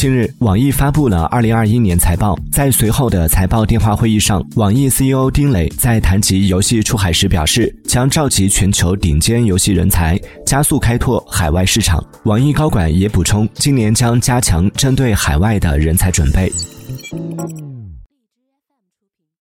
近日网易发布了二零二一年财报。在随后的财报电话会议上网易 ceo 丁磊在谈及游戏出海时表示将召集全球顶尖游戏人才加速开拓海外市场。网易高管也补充今年将加强针对海外的人才准备。